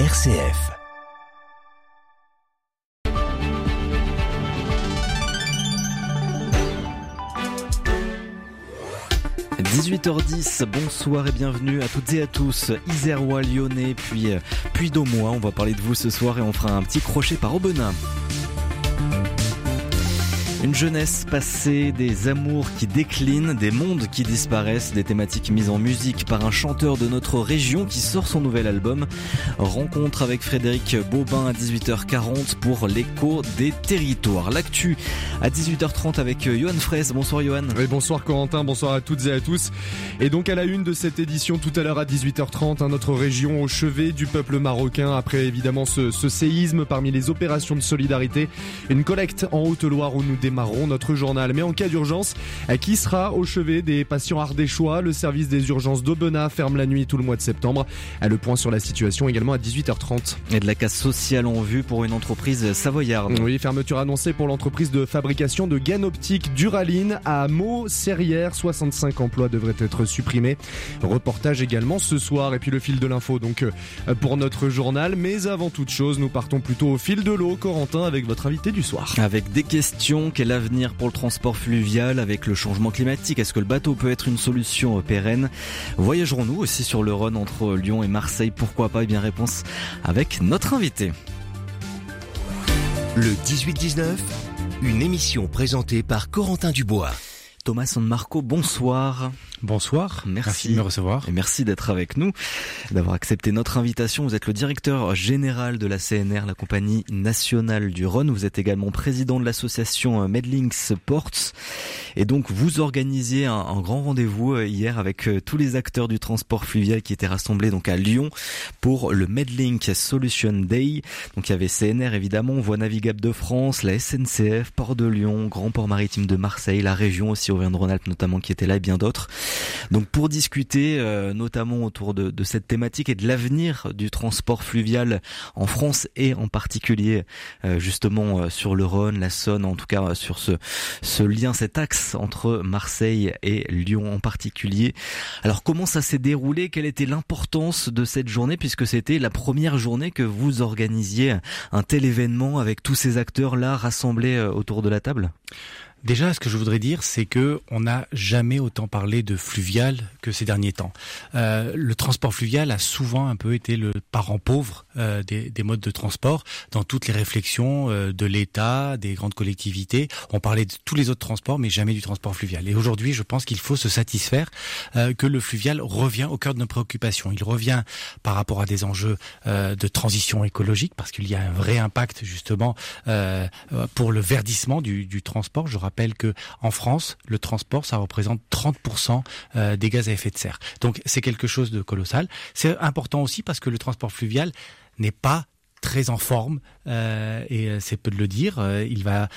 RCF. « 18h10, bonsoir et bienvenue à toutes et à tous. Isérois, Lyonnais, puis, euh, puis d'Aumois. On va parler de vous ce soir et on fera un petit crochet par Aubenas. Une jeunesse passée, des amours qui déclinent, des mondes qui disparaissent, des thématiques mises en musique par un chanteur de notre région qui sort son nouvel album. Rencontre avec Frédéric Bobin à 18h40 pour l'écho des territoires. L'actu à 18h30 avec Johan Fraisse. Bonsoir Johan. Oui, bonsoir Corentin, bonsoir à toutes et à tous. Et donc à la une de cette édition tout à l'heure à 18h30, hein, notre région au chevet du peuple marocain après évidemment ce, séisme parmi les opérations de solidarité. Une collecte en Haute-Loire où nous démarrons notre journal. Mais en cas d'urgence, qui sera au chevet des patients ardéchois? Le service des urgences d'Aubenas ferme la nuit tout le mois de septembre. Le point sur la situation également à 18h30. Et de la casse sociale en vue pour une entreprise savoyarde. Oui, fermeture annoncée pour l'entreprise de fabrication de gaines optiques Duraline à Meaux, Serrières. 65 emplois devraient être supprimés. Reportage également ce soir et puis le fil de l'info donc euh, pour notre journal. Mais avant toute chose, nous partons plutôt au fil de l'eau, Corentin, avec votre invité du soir. Avec des questions l'avenir pour le transport fluvial avec le changement climatique? Est-ce que le bateau peut être une solution pérenne? Voyagerons-nous aussi sur le Rhône entre Lyon et Marseille? Pourquoi pas? Eh bien réponse avec notre invité. Le 18-19, une émission présentée par Corentin Dubois. Thomas San Marco, bonsoir. Bonsoir. Merci. de me recevoir. Et merci d'être avec nous, d'avoir accepté notre invitation. Vous êtes le directeur général de la CNR, la compagnie nationale du Rhône. Vous êtes également président de l'association euh, Medlinks Ports. Et donc, vous organisiez un, un grand rendez-vous euh, hier avec euh, tous les acteurs du transport fluvial qui étaient rassemblés donc à Lyon pour le Medlink Solution Day. Donc, il y avait CNR évidemment, Voie Navigable de France, la SNCF, Port de Lyon, Grand Port Maritime de Marseille, la région aussi Auvergne-Rhône-Alpes notamment qui était là et bien d'autres. Donc pour discuter euh, notamment autour de, cette thématique et de l'avenir du transport fluvial en France et en particulier euh, justement euh, sur le Rhône, la Saône, en tout cas sur ce, ce lien, cet axe entre Marseille et Lyon en particulier. Alors comment ça s'est déroulé? Quelle était l'importance de cette journée puisque c'était la première journée que vous organisiez un tel événement avec tous ces acteurs là rassemblés autour de la table? Déjà, ce que je voudrais dire, c'est que on n'a jamais autant parlé de fluvial que ces derniers temps. Euh, le transport fluvial a souvent un peu été le parent pauvre euh, des, des, modes de transport dans toutes les réflexions euh, de l'État, des grandes collectivités. On parlait de tous les autres transports, mais jamais du transport fluvial. Et aujourd'hui, je pense qu'il faut se satisfaire euh, que le fluvial revient au cœur de nos préoccupations. Il revient par rapport à des enjeux euh, de transition écologique, parce qu'il y a un vrai impact justement pour le verdissement du, du transport. Que en France, le transport, ça représente 30% euh, des gaz à effet de serre. Donc c'est quelque chose de colossal. C'est important aussi parce que le transport fluvial n'est pas très en forme euh, et euh, c'est peu de le dire. Euh, il va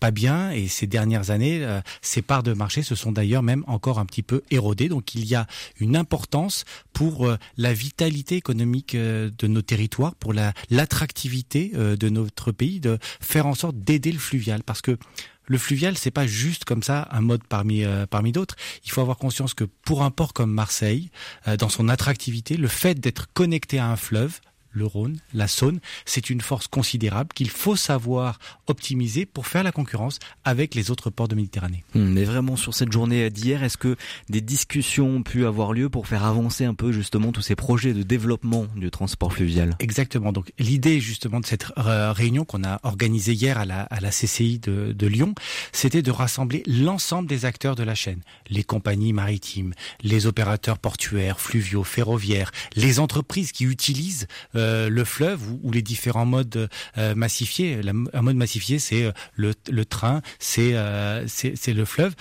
pas bien et ces dernières années, ses parts de marché se sont d'ailleurs même encore un petit peu érodées. Donc il y a une importance pour la vitalité économique de nos territoires, pour la l'attractivité de notre pays, de faire en sorte d'aider le fluvial parce que le fluvial, c'est pas juste comme ça un mode parmi euh, parmi d'autres. Il faut avoir conscience que pour un port comme Marseille, euh, dans son attractivité, le fait d'être connecté à un fleuve, le Rhône, la Saône, c'est une force considérable qu'il faut savoir optimiser pour faire la concurrence avec les autres ports de Méditerranée. Hum, mais vraiment sur cette journée d'hier, est-ce que des discussions ont pu avoir lieu pour faire avancer un peu justement tous ces projets de développement du transport fluvial? Exactement. Donc l'idée justement de cette euh, réunion qu'on a organisée hier à la, à la CCI de, de Lyon, c'était de rassembler l'ensemble des acteurs de la chaîne, les compagnies maritimes, les opérateurs portuaires, fluviaux, ferroviaires, les entreprises qui utilisent euh, euh, le fleuve ou, ou, les différents modes euh, massifiés. La, un mode massifié, c'est euh, le, le, train, c'est c'est le fleuve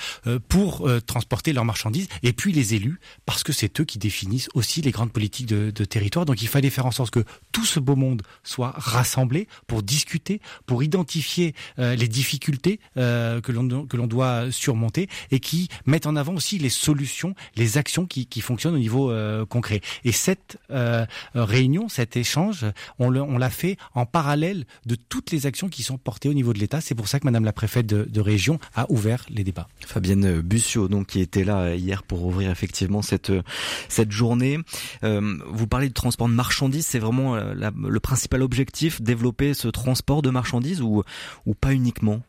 pour transporter leurs marchandises. Et puis les élus, parce que c'est eux qui définissent aussi les grandes politiques de, de, territoire. Donc il fallait faire en sorte que tout ce beau monde soit rassemblé pour discuter, pour identifier les difficultés que l'on que l'on doit surmonter et qui mettent en avant aussi les solutions, les actions qui, qui fonctionnent au niveau concret. Et cette réunion, cet échange échange, on l'a fait en parallèle de toutes les actions qui sont portées au niveau de l'État. C'est pour ça que Madame la préfète de, région a ouvert les débats. Fabienne Bussiot, donc qui était là hier pour ouvrir effectivement cette cette journée. Euh, vous parlez de transport de marchandises, c'est vraiment euh, le principal objectif, développer ce transport de marchandises ou ou pas uniquement?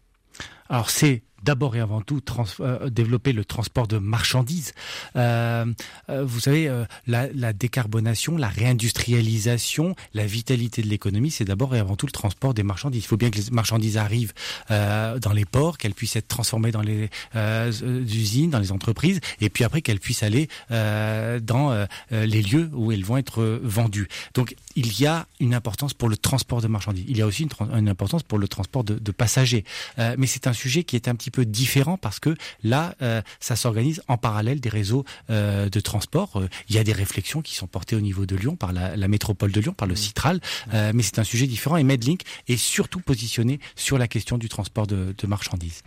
Alors c'est d'abord et avant tout euh, développer le transport de marchandises. Euh, euh, vous savez, la, décarbonation, la réindustrialisation, la vitalité de l'économie, c'est d'abord et avant tout le transport des marchandises. Il faut bien que les marchandises arrivent dans les ports, qu'elles puissent être transformées dans les usines, dans les entreprises, et puis après qu'elles puissent aller dans les lieux où elles vont être vendues. Donc il y a une importance pour le transport de marchandises. Il y a aussi une, importance pour le transport de, passagers. mais c'est un sujet qui est un petit peu différent parce que là, euh, ça s'organise en parallèle des réseaux euh, de transport. Euh, il y a des réflexions qui sont portées au niveau de Lyon par la, la métropole de Lyon, par le Citral, mais c'est un sujet différent. Et Medlink est surtout positionné sur la question du transport de, de marchandises.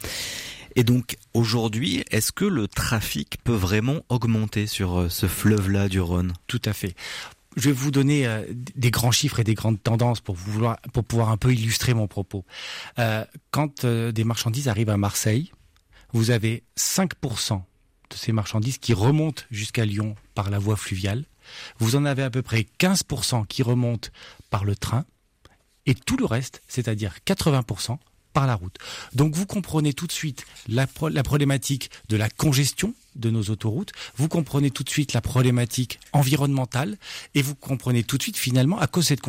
Et donc aujourd'hui, est-ce que le trafic peut vraiment augmenter sur ce fleuve-là du Rhône? Tout à fait je vais vous donner euh, des grands chiffres et des grandes tendances pour, pouvoir un peu illustrer mon propos. Euh, quand euh, des marchandises arrivent à Marseille, vous avez 5% de ces marchandises qui remontent jusqu'à Lyon par la voie fluviale. Vous en avez à peu près 15% qui remontent par le train. Et tout le reste, c'est-à-dire 80%, par la route. Donc vous comprenez tout de suite la, problématique de la congestion de nos autoroutes, vous comprenez tout de suite la problématique environnementale et vous comprenez tout de suite finalement à cause de cette,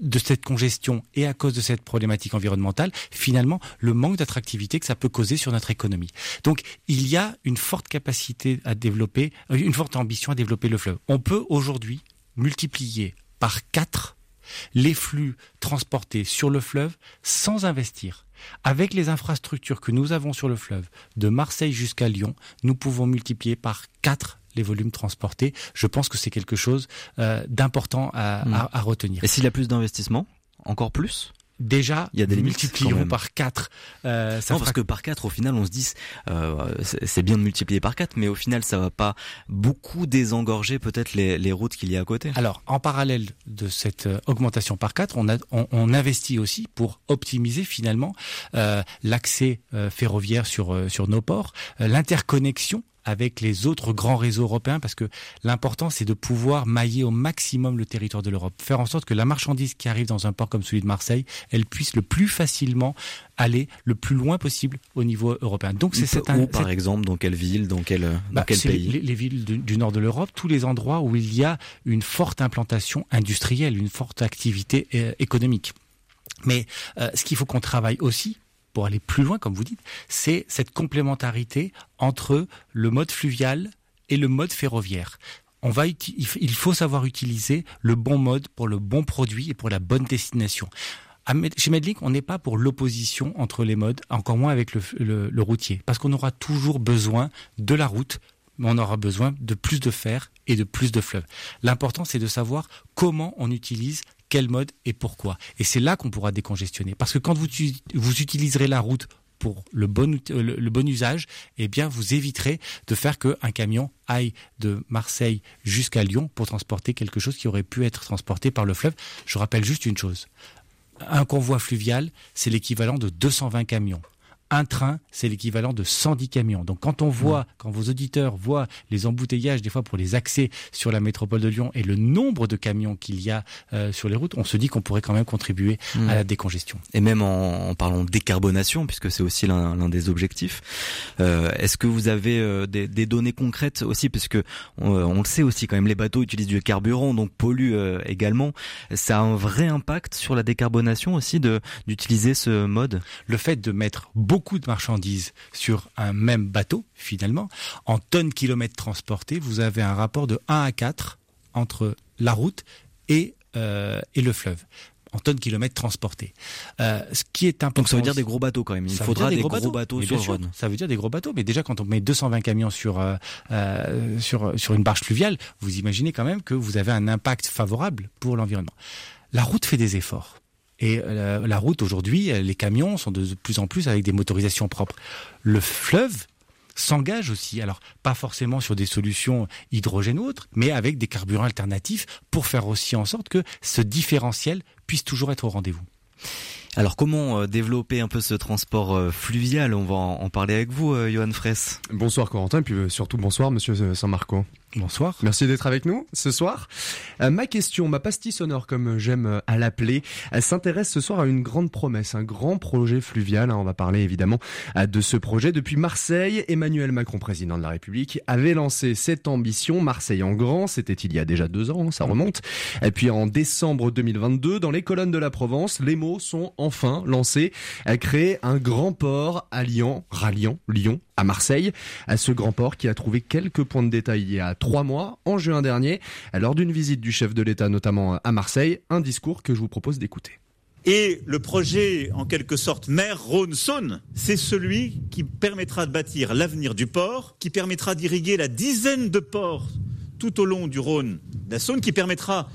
de cette congestion et à cause de cette problématique environnementale, finalement le manque d'attractivité que ça peut causer sur notre économie. Donc il y a une forte capacité à développer, euh, une forte ambition à développer le fleuve. On peut aujourd'hui multiplier par quatre les flux transportés sur le fleuve sans investir. Avec les infrastructures que nous avons sur le fleuve, de Marseille jusqu'à Lyon, nous pouvons multiplier par 4 les volumes transportés. Je pense que c'est quelque chose euh, d'important à, hmm. à, retenir. Et s'il y a plus d'investissement, encore plus? Déjà il y a des multiplions par 4 euh, non parce que par 4 au final on se dit euh, c'est bien de multiplier par 4 mais au final ça va pas beaucoup désengorger peut-être les, les, routes qu'il y a à côté. Alors en parallèle de cette euh, augmentation par 4 on, a, on, on investit aussi pour optimiser finalement euh, l'accès euh, ferroviaire sur euh, sur nos ports l'interconnexion avec les autres grands réseaux européens parce que l'important c'est de pouvoir mailler au maximum le territoire de l'Europe, faire en sorte que la marchandise qui arrive dans un port comme celui de Marseille, elle puisse le plus facilement aller le plus loin possible au niveau européen. Donc c'est cette où par exemple dans quelle ville, dans quel dans bah, quel pays les, les, villes du, nord de l'Europe, tous les endroits où il y a une forte implantation industrielle, une forte activité euh, économique. Mais euh, ce qu'il faut qu'on travaille aussi, pour aller plus loin, comme vous dites, c'est cette complémentarité entre le mode fluvial et le mode ferroviaire. On va, il faut savoir utiliser le bon mode pour le bon produit et pour la bonne destination. Chez Medlink, on n'est pas pour l'opposition entre les modes, encore moins avec le, le routier, parce qu'on aura toujours besoin de la route, mais on aura besoin de plus de fer et de plus de fleuves. L'important, c'est de savoir comment on utilise quel mode et pourquoi. Et c'est là qu'on pourra décongestionner. Parce que quand vous, utiliserez la route pour le bon, le, bon usage, eh bien, vous éviterez de faire qu'un camion aille de Marseille jusqu'à Lyon pour transporter quelque chose qui aurait pu être transporté par le fleuve. Je rappelle juste une chose. Un convoi fluvial, c'est l'équivalent de 220 camions un train, c'est l'équivalent de 110 camions. Donc quand on voit, quand vos auditeurs voient les embouteillages des fois pour les accès sur la métropole de Lyon et le nombre de camions qu'il y a euh, sur les routes, on se dit qu'on pourrait quand même contribuer à la décongestion. Et même en, parlant de décarbonation, puisque c'est aussi l'un des objectifs, euh, est-ce que vous avez euh, des, des, données concrètes aussi, parce que on, le sait aussi quand même, les bateaux utilisent du carburant, donc polluent également. Ça a un vrai impact sur la décarbonation aussi d'utiliser ce mode? Le fait de mettre beaucoup beaucoup de marchandises sur un même bateau, finalement, en tonnes kilomètres transportés, vous avez un rapport de 1 à 4 entre la route et, euh, et le fleuve en tonnes kilomètres transportés. Euh, ce qui est important. Donc ça veut dire des gros bateaux quand même. Il faudra des, gros, bateaux, sur le Rhône. Ça veut dire des gros bateaux, mais déjà quand on met 220 camions sur euh, sur sur une barge fluviale, vous imaginez quand même que vous avez un impact favorable pour l'environnement. La route fait des efforts. Et euh, la, route aujourd'hui, les camions sont de plus en plus avec des motorisations propres. Le fleuve, s'engage aussi, alors pas forcément sur des solutions hydrogène ou autres, mais avec des carburants alternatifs pour faire aussi en sorte que ce différentiel puisse toujours être au rendez-vous. Alors comment euh, développer un peu ce transport euh, fluvial? On va en parler avec vous, euh, Johan Fraisse. Bonsoir Corentin, et puis surtout bonsoir Monsieur Saint-Marco. Bonsoir. Merci d'être avec nous ce soir. ma question, ma pastille sonore comme j'aime à l'appeler, s'intéresse ce soir à une grande promesse, un grand projet fluvial. Hein. On va parler évidemment de ce projet. Depuis Marseille, Emmanuel Macron, président de la République, avait lancé cette ambition. Marseille en grand, c'était il y a déjà deux ans, ça remonte. Et puis en décembre 2022, dans les colonnes de la Provence, les mots sont enfin lancé, à créer un grand port alliant, ralliant Lyon à Marseille, à ce grand port qui a trouvé quelques points de détail il y a trois mois, en juin dernier, lors d'une visite du chef de l'État notamment à Marseille, un discours que je vous propose d'écouter. Et le projet, en quelque sorte, mer Rhône-Saône, c'est celui qui permettra de bâtir l'avenir du port, qui permettra d'irriguer la dizaine de ports tout au long du Rhône, la Saône, qui permettra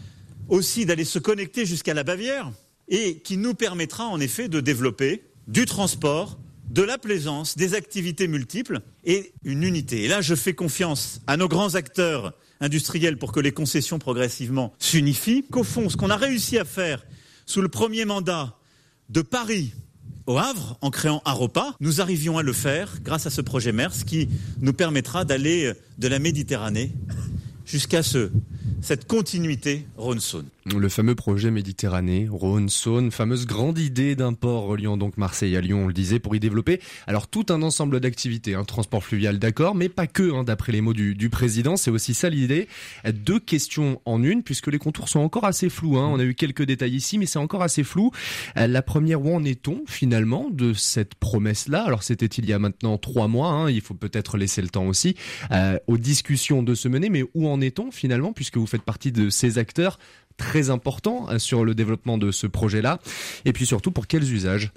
aussi d'aller se connecter jusqu'à la Bavière, et qui nous permettra en effet de développer du transport, de la plaisance, des activités multiples et une unité. Et là, je fais confiance à nos grands acteurs industriels pour que les concessions progressivement s'unifient, qu'au fond, ce qu'on a réussi à faire sous le premier mandat de Paris au Havre, en créant Aropa, nous arrivions à le faire grâce à ce projet MERS qui nous permettra d'aller de la Méditerranée jusqu'à ce, cette continuité Rhône-Saône. Le fameux projet Méditerranée, Rhône-Saône, fameuse grande idée d'un port reliant donc Marseille à Lyon, on le disait, pour y développer alors tout un ensemble d'activités, un hein, transport fluvial d'accord, mais pas que, hein, d'après les mots du, du président, c'est aussi ça l'idée. Deux questions en une, puisque les contours sont encore assez flous. Hein. On a eu quelques détails ici, mais c'est encore assez flou. La première, où en est-on finalement de cette promesse-là? Alors c'était il y a maintenant trois mois, il faut peut-être laisser le temps aussi euh, aux discussions de se mener, mais où en est-on finalement, puisque vous faites partie de ces acteurs très important euh, sur le développement de ce projet-là Et puis surtout, pour quels usages?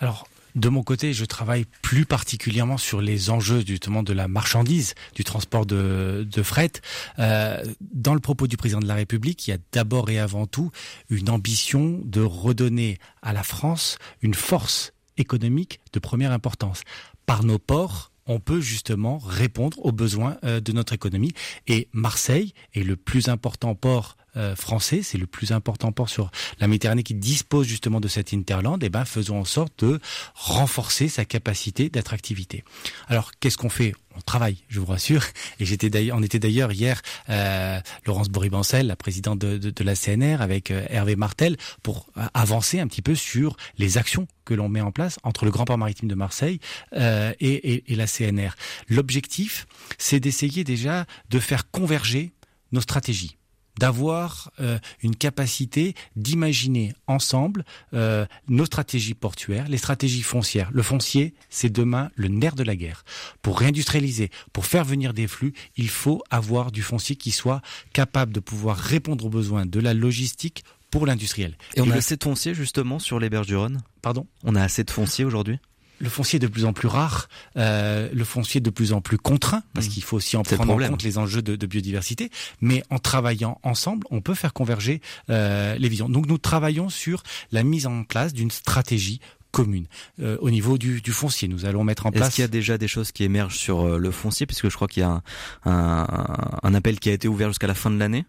Alors, de mon côté, je travaille plus particulièrement sur les enjeux justement de la marchandise, du transport de, fret. Euh, dans le propos du président de la République, il y a d'abord et avant tout une ambition de redonner à la France une force économique de première importance. Par nos ports, on peut justement répondre aux besoins euh, de notre économie. Et Marseille est le plus important port euh, français, c'est le plus important port sur la Méditerranée qui dispose justement de cette interland, et eh ben faisons en sorte de renforcer sa capacité d'attractivité. Alors qu'est-ce qu'on fait? On travaille, je vous rassure. Et j'étais d'ailleurs, on était d'ailleurs hier, euh, Laurence Boribancel, la présidente de, la CNR, avec euh, Hervé Martel, pour avancer un petit peu sur les actions que l'on met en place entre le Grand Port Maritime de Marseille et la CNR. L'objectif, c'est d'essayer déjà de faire converger nos stratégies d'avoir euh, une capacité d'imaginer ensemble euh, nos stratégies portuaires, les stratégies foncières. Le foncier, c'est demain le nerf de la guerre. Pour réindustrialiser, pour faire venir des flux, il faut avoir du foncier qui soit capable de pouvoir répondre aux besoins de la logistique pour l'industriel. Et on a assez de foncier justement sur les berges du Rhône? Pardon? On a assez de foncier aujourd'hui? Le foncier est de plus en plus rare, euh, le foncier est de plus en plus contraint, parce mmh. qu'il faut aussi en prendre en compte les enjeux de, biodiversité. Mais en travaillant ensemble, on peut faire converger euh, les visions. Donc nous travaillons sur la mise en place d'une stratégie commune euh, au niveau du, foncier. Nous allons mettre en place. Est-ce qu'il y a déjà des choses qui émergent sur le foncier, puisque je crois qu'il y a un appel qui a été ouvert jusqu'à la fin de l'année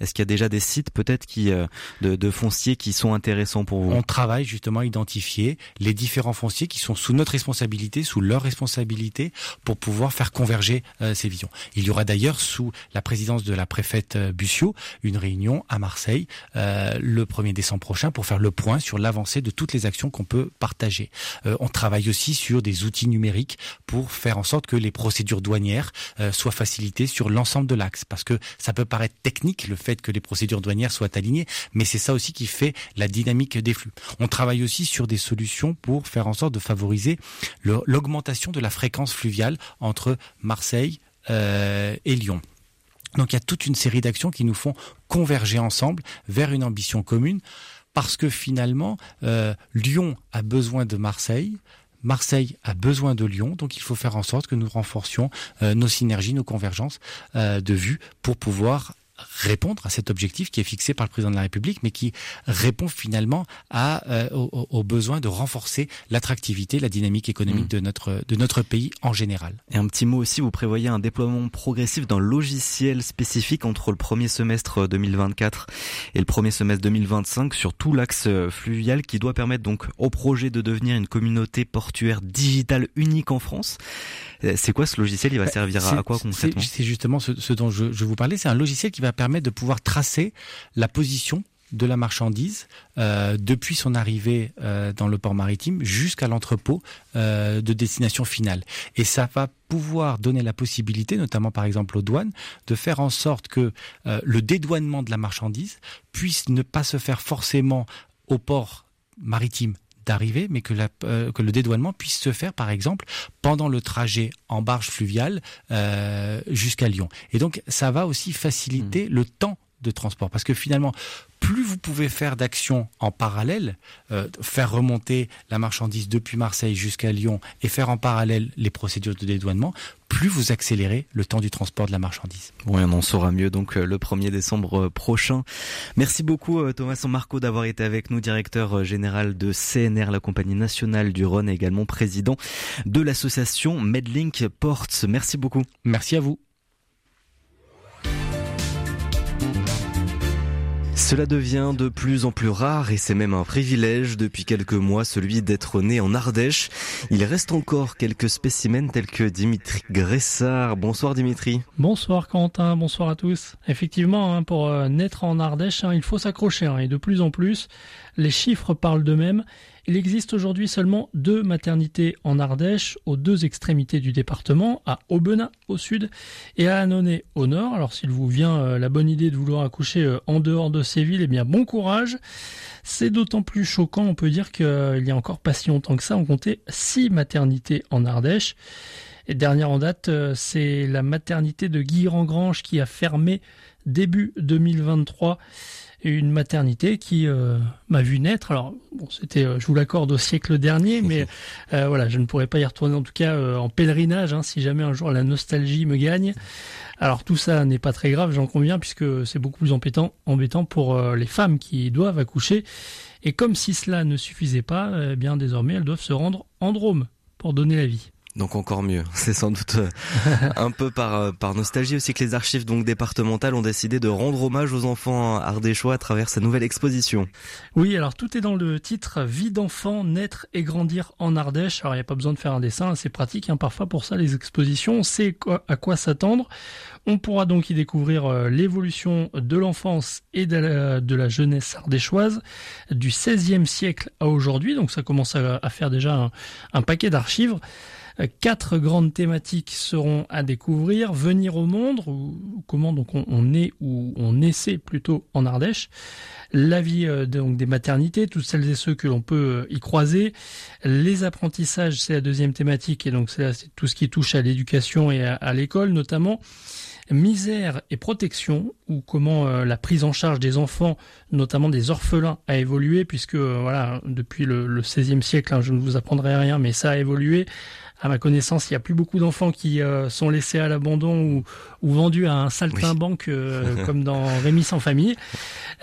est-ce qu'il y a déjà des sites peut-être qui euh, de, de, fonciers qui sont intéressants pour vous? On travaille justement à identifier les différents fonciers qui sont sous notre responsabilité, sous leur responsabilité, pour pouvoir faire converger euh, ces visions. Il y aura d'ailleurs sous la présidence de la préfète euh, Bussio une réunion à Marseille le 1er décembre prochain pour faire le point sur l'avancée de toutes les actions qu'on peut partager. on travaille aussi sur des outils numériques pour faire en sorte que les procédures douanières soient facilitées sur l'ensemble de l'axe, parce que ça peut paraître technique le fait que les procédures douanières soient alignées, mais c'est ça aussi qui fait la dynamique des flux. On travaille aussi sur des solutions pour faire en sorte de favoriser l'augmentation de la fréquence fluviale entre Marseille euh, et Lyon. Donc il y a toute une série d'actions qui nous font converger ensemble vers une ambition commune parce que finalement, euh, Lyon a besoin de Marseille, Marseille a besoin de Lyon, donc il faut faire en sorte que nous renforcions euh, nos synergies, nos convergences de vues pour pouvoir répondre à cet objectif qui est fixé par le président de la République, mais qui répond finalement à, euh, au, besoin de renforcer l'attractivité, la dynamique économique mmh. de notre de notre pays en général. Et un petit mot aussi, vous prévoyez un déploiement progressif d'un logiciel spécifique entre le premier semestre 2024 et le premier semestre 2025 sur tout l'axe fluvial qui doit permettre donc au projet de devenir une communauté portuaire digitale unique en France. Euh, c'est quoi ce logiciel? Il va bah, servir à, quoi concrètement? C'est justement ce, dont je, je vous parlais. C'est un logiciel qui va permettre de pouvoir tracer la position de la marchandise euh, depuis son arrivée euh, dans le port maritime jusqu'à l'entrepôt euh, de destination finale. Et ça va pouvoir donner la possibilité, notamment par exemple aux douanes, de faire en sorte que le dédouanement de la marchandise puisse ne pas se faire forcément au port maritime d'arrivée, mais que, la, que le dédouanement puisse se faire, par exemple, pendant le trajet en barge fluviale jusqu'à Lyon. Et donc, ça va aussi faciliter mmh. le temps de transport. Parce que finalement, plus vous pouvez faire d'actions en parallèle, euh, faire remonter la marchandise depuis Marseille jusqu'à Lyon et faire en parallèle les procédures de dédouanement, plus vous accélérez le temps du transport de la marchandise. Oui, on en saura mieux donc euh, le 1er décembre euh, prochain. Merci beaucoup Thomas Marco d'avoir été avec nous, directeur général de CNR, la compagnie nationale du Rhône et également président de l'association Medlink Ports. Merci beaucoup. Merci à vous. Cela devient de plus en plus rare et c'est même un privilège depuis quelques mois celui d'être né en Ardèche. Il reste encore quelques spécimens tels que Dimitri Gressard. Bonsoir Dimitri. Bonsoir Quentin, bonsoir à tous. Effectivement, hein, pour euh, naître en Ardèche, hein, il faut s'accrocher hein, et de plus en plus, les chiffres parlent d'eux-mêmes. Il existe aujourd'hui seulement deux maternités en Ardèche, aux deux extrémités du département, à Aubenas au sud et à Annonay au nord. Alors s'il vous vient euh, la bonne idée de vouloir accoucher euh, en dehors de ces villes, eh bien bon courage. C'est d'autant plus choquant, on peut dire qu'il y a encore pas si longtemps que ça, on comptait six maternités en Ardèche. Et dernière en date, euh, c'est la maternité de Guy Rangrange qui a fermé début 2023 une maternité qui euh, m'a vu naître. Alors bon, c'était, euh, je vous l'accorde, au siècle dernier, mais euh, voilà, je ne pourrais pas y retourner en tout cas en pèlerinage hein, si jamais un jour la nostalgie me gagne. Alors tout ça n'est pas très grave, j'en conviens, puisque c'est beaucoup plus embêtant, embêtant pour les femmes qui doivent accoucher. Et comme si cela ne suffisait pas, eh bien désormais elles doivent se rendre en Drôme pour donner la vie. Donc encore mieux. C'est sans doute euh, un peu par, euh, par nostalgie aussi que les archives donc départementales ont décidé de rendre hommage aux enfants ardéchois à travers sa nouvelle exposition. Oui, alors tout est dans le titre Vie d'enfant, naître et grandir en Ardèche. Alors il n'y a pas besoin de faire un dessin, c'est pratique hein, parfois pour ça les expositions. On sait à quoi s'attendre. On pourra donc y découvrir euh, l'évolution de l'enfance et de la, jeunesse ardéchoise du XVIe siècle à aujourd'hui. Donc ça commence à, faire déjà un, un paquet d'archives. Quatre grandes thématiques seront à découvrir. Venir au monde, ou comment donc on, est ou on essaie plutôt en Ardèche. La vie euh, donc des maternités, toutes celles et ceux que l'on peut euh, y croiser. Les apprentissages, c'est la deuxième thématique et donc c'est tout ce qui touche à l'éducation et à, l'école notamment misère et protection, ou comment euh, la prise en charge des enfants, notamment des orphelins, a évolué, puisque voilà, depuis le, XVIe siècle, hein, je ne vous apprendrai rien, mais ça a évolué à ma connaissance, il n'y a plus beaucoup d'enfants qui euh, sont laissés à l'abandon ou, ou, vendus à un saltimbanque euh, comme dans Rémi sans famille.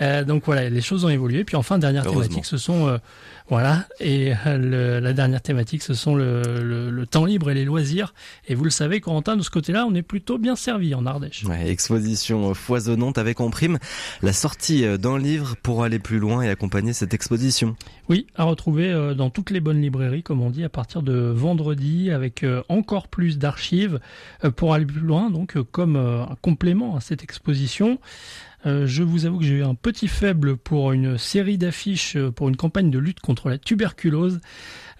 Euh, donc voilà, les choses ont évolué. Puis enfin, dernière thématique, ce sont voilà. Et le, la dernière thématique, ce sont le, le, temps libre et les loisirs. Et vous le savez, Corentin, de ce côté-là, on est plutôt bien servi en Ardèche. Ouais, exposition foisonnante avec en prime la sortie d'un livre pour aller plus loin et accompagner cette exposition. Oui, à retrouver dans toutes les bonnes librairies, comme on dit, à partir de vendredi, avec encore plus d'archives pour aller plus loin, donc comme un complément à cette exposition. Euh, je vous avoue que j'ai eu un petit faible pour une série d'affiches euh, pour une campagne de lutte contre la tuberculose.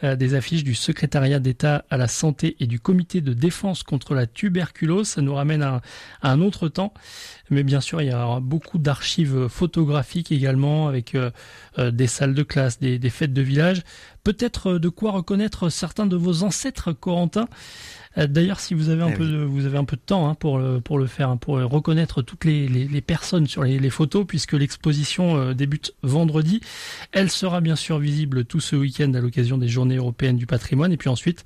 Euh, des affiches du secrétariat d'État à la santé et du comité de défense contre la tuberculose. Ça nous ramène à, un autre temps. Mais bien sûr, il y a beaucoup d'archives photographiques également avec des salles de classe, des, des fêtes de village. Peut-être de quoi reconnaître certains de vos ancêtres, Corentin. Euh, d'ailleurs, si vous avez un eh peu, de, vous avez un peu de temps hein, pour le pour le faire, hein, pour reconnaître toutes les, les, personnes sur les, les, photos, puisque l'exposition euh, débute vendredi. Elle sera bien sûr visible tout ce week-end à l'occasion des Journées européennes du patrimoine, et puis ensuite,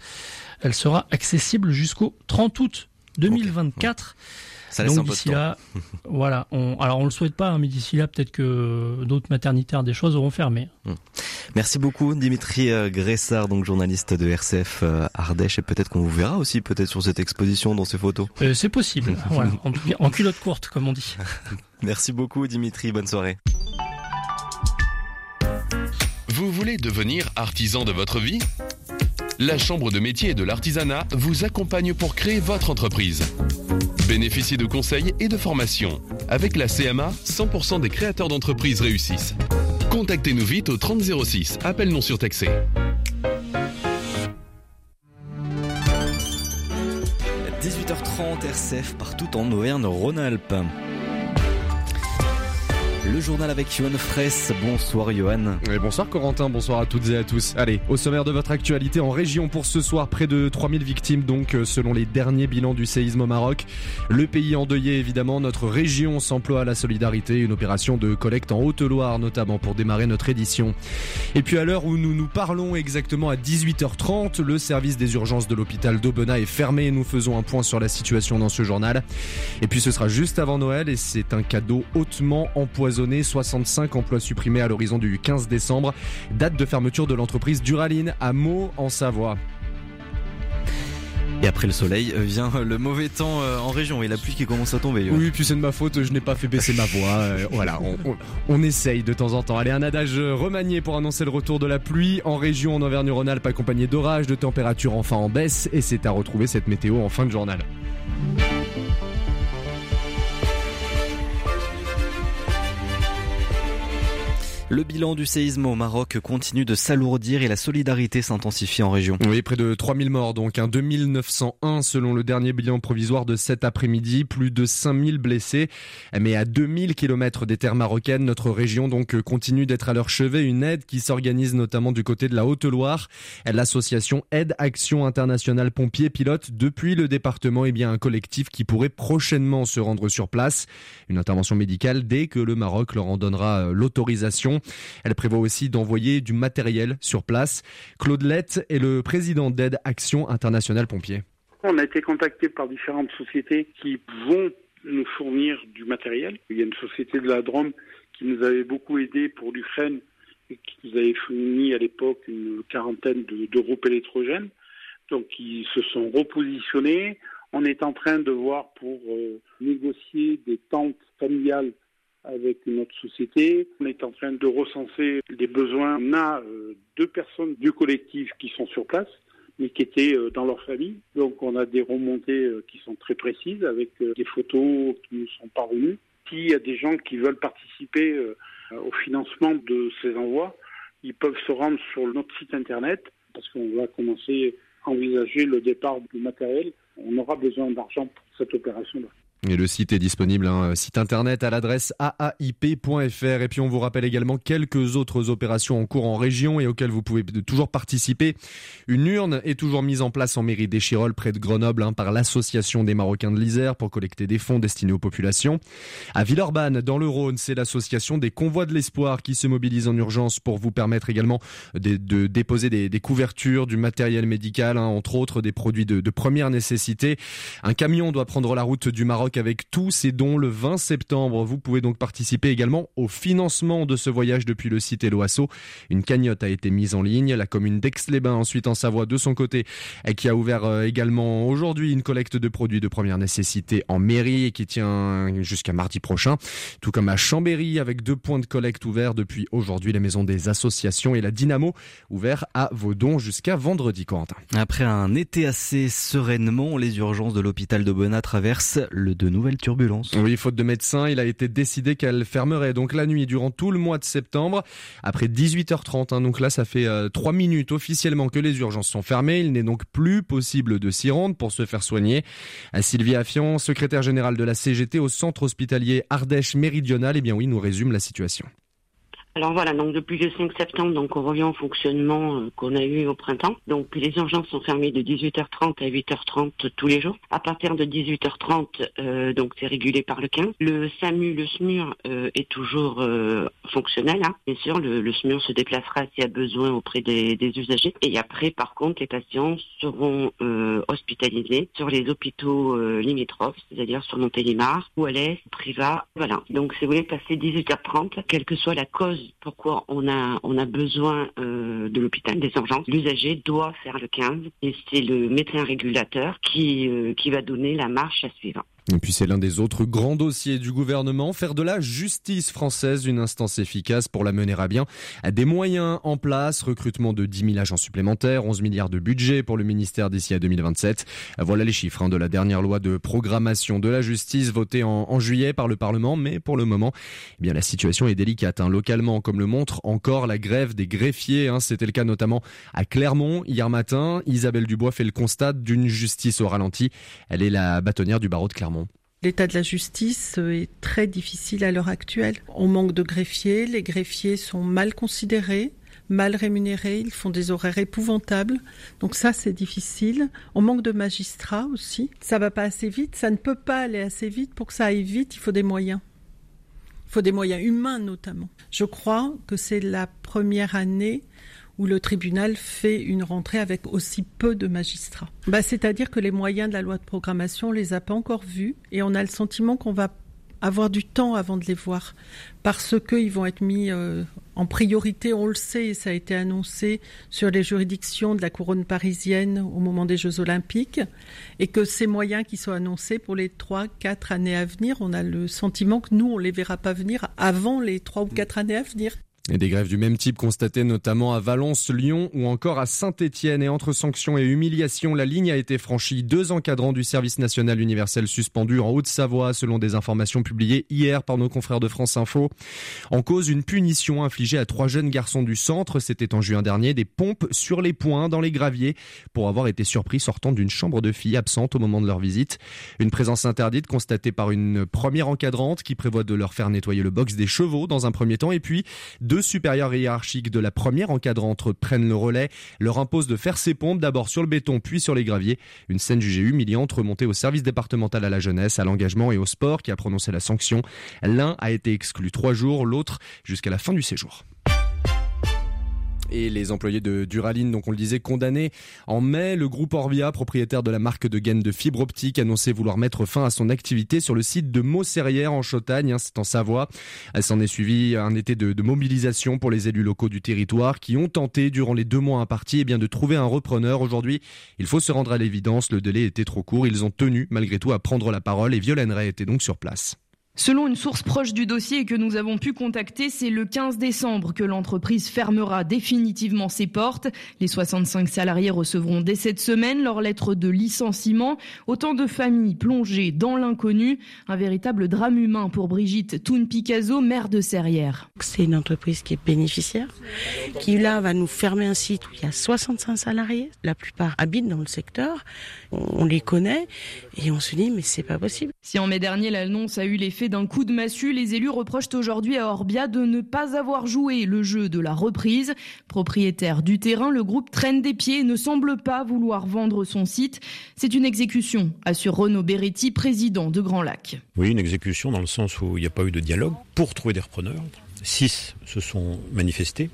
elle sera accessible jusqu'au 30 août 2024. Ça laisse Donc un peu de d'ici temps. là, voilà. On, alors on le souhaite pas, hein, mais d'ici là, peut-être que d'autres maternitaires, des choses auront fermé. Merci beaucoup Dimitri euh, Gressard, donc journaliste de RCF euh, Ardèche, et peut-être qu'on vous verra aussi peut-être sur cette exposition dans ces photos. Euh, c'est possible. voilà. En, en culotte courte, comme on dit. Merci beaucoup Dimitri, bonne soirée. Vous voulez devenir artisan de votre vie? La Chambre de métier et de l'artisanat vous accompagne pour créer votre entreprise. Bénéficiez de conseils et de formations. Avec la CMA, 100% des créateurs d'entreprises réussissent. Contactez-nous vite au 3006, appel non surtaxé. 18h30 RCF partout en Auvergne-Rhône-Alpes. Le journal avec Johan Fraisse. Bonsoir Johan. Et bonsoir Corentin, bonsoir à toutes et à tous. Allez, au sommaire de votre actualité en région pour ce soir, près de 3000 victimes donc euh, selon les derniers bilans du séisme au Maroc. Le pays endeuillé évidemment, notre région s'emploie à la solidarité, une opération de collecte en Haute-Loire notamment pour démarrer notre édition. Et puis à l'heure où nous nous parlons exactement à 18h30, le service des urgences de l'hôpital d'Aubenas est fermé et nous faisons un point sur la situation dans ce journal. Et puis ce sera juste avant Noël et c'est un cadeau hautement empoisonné 65 emplois supprimés à l'horizon du 15 décembre. Date de fermeture de l'entreprise Duraline à Meaux en Savoie. Et après le soleil euh, vient le mauvais temps euh, en région et la pluie qui commence à tomber. Oui, puis c'est de ma faute, je n'ai pas fait baisser ma voix. euh, voilà, on, on- on essaye de temps en temps. Allez, un adage remanié pour annoncer le retour de la pluie en région en Auvergne-Rhône-Alpes accompagné d'orages, de températures enfin en baisse et c'est à retrouver cette météo en fin de journal. Le bilan du séisme au Maroc continue de s'alourdir et la solidarité s'intensifie en région. Oui, près de 3000 morts, donc un 2901 selon le dernier bilan provisoire de cet après-midi, plus de 5000 blessés. Mais à 2000 km des terres marocaines, notre région donc continue d'être à leur chevet. Une aide qui s'organise notamment du côté de la Haute-Loire. L'association Aide Action Internationale Pompiers pilote depuis le département eh bien, un collectif qui pourrait prochainement se rendre sur place. Une intervention médicale dès que le Maroc leur en donnera euh, l'autorisation. Elle prévoit aussi d'envoyer du matériel sur place. Claude Lett est le président d'Aide Action Internationale Pompiers. On a été contacté par différentes sociétés qui vont nous fournir du matériel. Il y a une société de la Drôme qui nous avait beaucoup aidé pour l'Ukraine et qui nous avait fourni à l'époque une quarantaine de- de groupes électrogènes. Donc ils se sont repositionnés. On est en train de voir pour euh, négocier des tentes familiales avec une autre société. On est en train de recenser les besoins. On a euh, deux personnes du collectif qui sont sur place mais qui étaient euh, dans leur famille. Donc on a des remontées euh, qui sont très précises avec des photos qui nous sont parvenues. S'il y a des gens qui veulent participer au financement de ces envois, ils peuvent se rendre sur notre site internet parce qu'on va commencer à envisager le départ du matériel. On aura besoin d'argent pour cette opération-là. Et le site est disponible, un site internet à l'adresse aaip.fr. Et puis on vous rappelle également quelques autres opérations en cours en région et auxquelles vous pouvez toujours participer. Une urne est toujours mise en place en mairie d'Échirol près de Grenoble hein, par l'association des Marocains de l'Isère pour collecter des fonds destinés aux populations. À Villeurbanne, dans le Rhône, c'est l'association des Convois de l'Espoir qui se mobilise en urgence pour vous permettre également de, déposer des, des couvertures, du matériel médical, hein, entre autres des produits de, de première nécessité. Un camion doit prendre la route du Maroc avec tous ces dons le 20 septembre. Vous pouvez donc participer également au financement de ce voyage depuis le site Eloasso. Une cagnotte a été mise en ligne. La commune d'Aix-les-Bains, ensuite en Savoie, de son côté, et qui a ouvert euh, également aujourd'hui une collecte de produits de première nécessité en mairie et qui tient jusqu'à mardi prochain. Tout comme à Chambéry, avec deux points de collecte ouverts depuis aujourd'hui, la maison des associations et la Dynamo, ouvert à vos dons jusqu'à vendredi, Corentin. Après un été assez sereinement, les urgences de l'hôpital de Bonnat traversent le de nouvelles turbulences. Oui, faute de médecins, il a été décidé qu'elle fermerait donc la nuit durant tout le mois de septembre. Après 18h30, hein, donc là ça fait euh, 3 minutes officiellement que les urgences sont fermées. Il n'est donc plus possible de s'y rendre pour se faire soigner. À Sylvie Affian, secrétaire générale de la CGT au centre hospitalier Ardèche Méridional, eh bien oui, nous résume la situation. Alors voilà, donc depuis le 5 septembre, donc on revient au fonctionnement euh, qu'on a eu au printemps. Donc les urgences sont fermées de 18h30 à 8h30 tous les jours. À partir de 18h30, euh, donc c'est régulé par le 15. Le SAMU, le SMUR euh, est toujours euh, fonctionnel. Hein. Bien sûr, le, le, SMUR se déplacera s'il y a besoin auprès des, des, usagers. Et après, par contre, les patients seront hospitalisés sur les hôpitaux limitrophes, c'est-à-dire sur Montélimar ou à l'Est, Priva. Voilà. Donc si vous voulez passer 18h30, quelle que soit la cause pourquoi on a, besoin euh, de l'hôpital, des urgences. L'usager doit faire le 15 et c'est le médecin régulateur qui, euh, qui va donner la marche à suivre. Et puis c'est l'un des autres grands dossiers du gouvernement, faire de la justice française une instance efficace pour la mener à bien. Des moyens en place, recrutement de 10 000 agents supplémentaires, 11 milliards de budget pour le ministère d'ici à 2027. Voilà les chiffres hein, de la dernière loi de programmation de la justice votée en, juillet par le Parlement. Mais pour le moment, eh bien la situation est délicate. Hein. Localement, comme le montre encore la grève des greffiers, hein. c'était le cas notamment à Clermont hier matin. Isabelle Dubois fait le constat d'une justice au ralenti. Elle est la bâtonnière du barreau de Clermont. L'état de la justice est très difficile à l'heure actuelle. On manque de greffiers, les greffiers sont mal considérés, mal rémunérés, ils font des horaires épouvantables. Donc ça, c'est difficile. On manque de magistrats aussi. Ça va pas assez vite, ça ne peut pas aller assez vite. Pour que ça aille vite, il faut des moyens. Il faut des moyens humains notamment. Je crois que c'est la première année où le tribunal fait une rentrée avec aussi peu de magistrats. Bah, C'est-à-dire que les moyens de la loi de programmation, on les a pas encore vus et on a le sentiment qu'on va avoir du temps avant de les voir parce qu'ils vont être mis euh, en priorité, on le sait, et ça a été annoncé sur les juridictions de la couronne parisienne au moment des Jeux olympiques, et que ces moyens qui sont annoncés pour les trois, quatre années à venir, on a le sentiment que nous, on les verra pas venir avant les trois ou quatre années à venir. Et des grèves du même type constatées notamment à Valence, Lyon ou encore à Saint-Étienne. Et entre sanctions et humiliations, la ligne a été franchie. Deux encadrants du service national universel suspendus en Haute-Savoie, selon des informations publiées hier par nos confrères de France Info. En cause, une punition infligée à trois jeunes garçons du centre. C'était en juin dernier. Des pompes sur les poings dans les graviers pour avoir été surpris sortant d'une chambre de filles absente au moment de leur visite. Une présence interdite constatée par une première encadrante qui prévoit de leur faire nettoyer le box des chevaux dans un premier temps et puis deux supérieurs hiérarchiques de la première encadrante prennent le relais, leur imposent de faire ses pompes d'abord sur le béton puis sur les graviers. Une scène jugée humiliante remontée au service départemental à la jeunesse, à l'engagement et au sport qui a prononcé la sanction. L'un a été exclu trois jours, l'autre jusqu'à la fin du séjour et les employés de Duraline, donc on le disait, condamnés en mai. Le groupe Orbia, propriétaire de la marque de gaines de fibre optique, annonçait vouloir mettre fin à son activité sur le site de Maucerrière en Chautagne, hein, c'est en Savoie. Elle s'en est suivi un été de, de, mobilisation pour les élus locaux du territoire qui ont tenté durant les deux mois impartis eh bien, de trouver un repreneur. Aujourd'hui, il faut se rendre à l'évidence, le délai était trop court. Ils ont tenu malgré tout à prendre la parole et Violaine Ray était donc sur place. Selon une source proche du dossier que nous avons pu contacter, c'est le 15 décembre que l'entreprise fermera définitivement ses portes. Les 65 salariés recevront dès cette semaine leur lettre de licenciement. Autant de familles plongées dans l'inconnu. Un véritable drame humain pour Brigitte Toun-Picasso, maire de Serrières. C'est une entreprise qui est bénéficiaire, qui là va nous fermer un site où il y a 65 salariés. La plupart habitent dans le secteur. On les connaît et on se dit mais c'est pas possible. Si en mai dernier l'annonce a eu l'effet d'un coup de massue, les élus reprochent aujourd'hui à Orbia de ne pas avoir joué le jeu de la reprise. Propriétaire du terrain, le groupe traîne des pieds et ne semble pas vouloir vendre son site. C'est une exécution, assure Renaud Beretti, président de Grand Lac. Oui, une exécution dans le sens où il n'y a pas eu de dialogue pour trouver des repreneurs six se sont manifestés.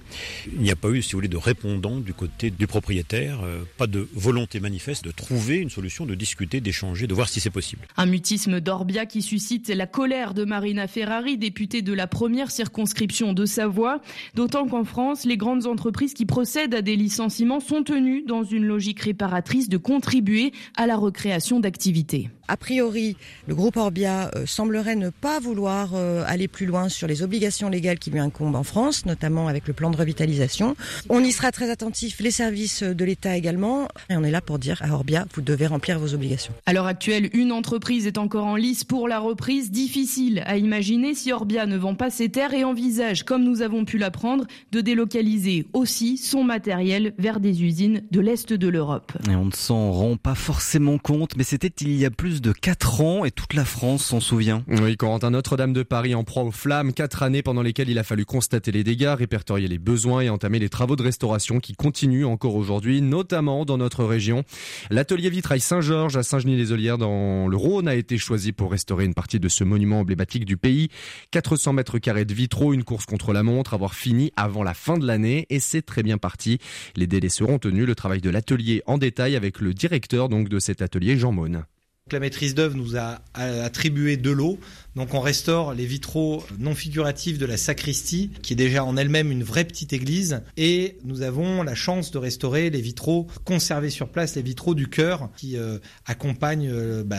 Il n'y a pas eu, si vous voulez, de répondant du côté du propriétaire, euh, pas de volonté manifeste de trouver une solution, de discuter, d'échanger, de voir si c'est possible. Un mutisme d'Orbia qui suscite la colère de Marina Ferrari, députée de la première circonscription de Savoie, d'autant qu'en France, les grandes entreprises qui procèdent à des licenciements sont tenues dans une logique réparatrice de contribuer à la recréation d'activités. A priori, le groupe Orbia euh, semblerait ne pas vouloir euh, aller plus loin sur les obligations légales qui lui incombent en France, notamment avec le plan de revitalisation. On y sera très attentif, les services de l'État également, et on est là pour dire à Orbia, vous devez remplir vos obligations. À l'heure actuelle, une entreprise est encore en lice pour la reprise. Difficile à imaginer si Orbia ne vend pas ses terres et envisage, comme nous avons pu l'apprendre, de délocaliser aussi son matériel vers des usines de l'Est de l'Europe. Et on ne s'en rend pas forcément compte, mais c'était il y a plus de 4 ans et toute la France s'en souvient. Oui, Corentin Notre-Dame de Paris en proie aux flammes, 4 années pendant lesquelles il a fallu constater les dégâts, répertorier les besoins et entamer les travaux de restauration qui continuent encore aujourd'hui, notamment dans notre région. L'atelier vitrail Saint-Georges à Saint-Genis-les-Olières dans le Rhône a été choisi pour restaurer une partie de ce monument emblématique du pays. 400 mètres carrés de vitraux, une course contre la montre, avoir fini avant la fin de l'année et c'est très bien parti. Les délais seront tenus. Le travail de l'atelier en détail avec le directeur donc de cet atelier, Jean Maune. La maîtrise d'œuvre nous a attribué de l'eau donc on restaure les vitraux non figuratifs de la sacristie, qui est déjà en elle-même une vraie petite église, et nous avons la chance de restaurer les vitraux conservés sur place, les vitraux du cœur, qui euh, accompagnent euh, bah,